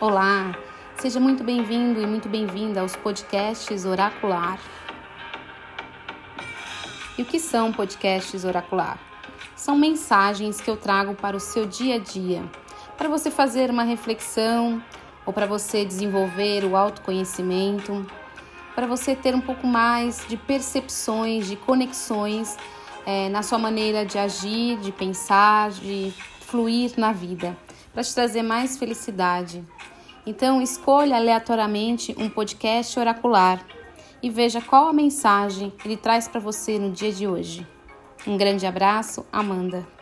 Olá, seja muito bem-vindo e muito bem-vinda aos podcasts Oracular. E o que são podcasts Oracular? São mensagens que eu trago para o seu dia a dia, para você fazer uma reflexão ou para você desenvolver o autoconhecimento, para você ter um pouco mais de percepções, de conexões é, na sua maneira de agir, de pensar, de fluir na vida, para te trazer mais felicidade. Então, escolha aleatoriamente um podcast oracular e veja qual a mensagem ele traz para você no dia de hoje. Um grande abraço, Amanda.